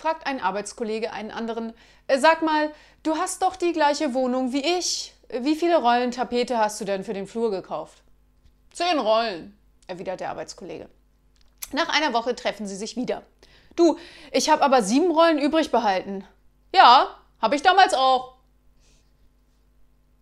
fragt ein Arbeitskollege einen anderen. Äh, sag mal, du hast doch die gleiche Wohnung wie ich. Wie viele Rollen Tapete hast du denn für den Flur gekauft? Zehn Rollen, erwidert der Arbeitskollege. Nach einer Woche treffen sie sich wieder. Du, ich habe aber sieben Rollen übrig behalten. Ja, habe ich damals auch.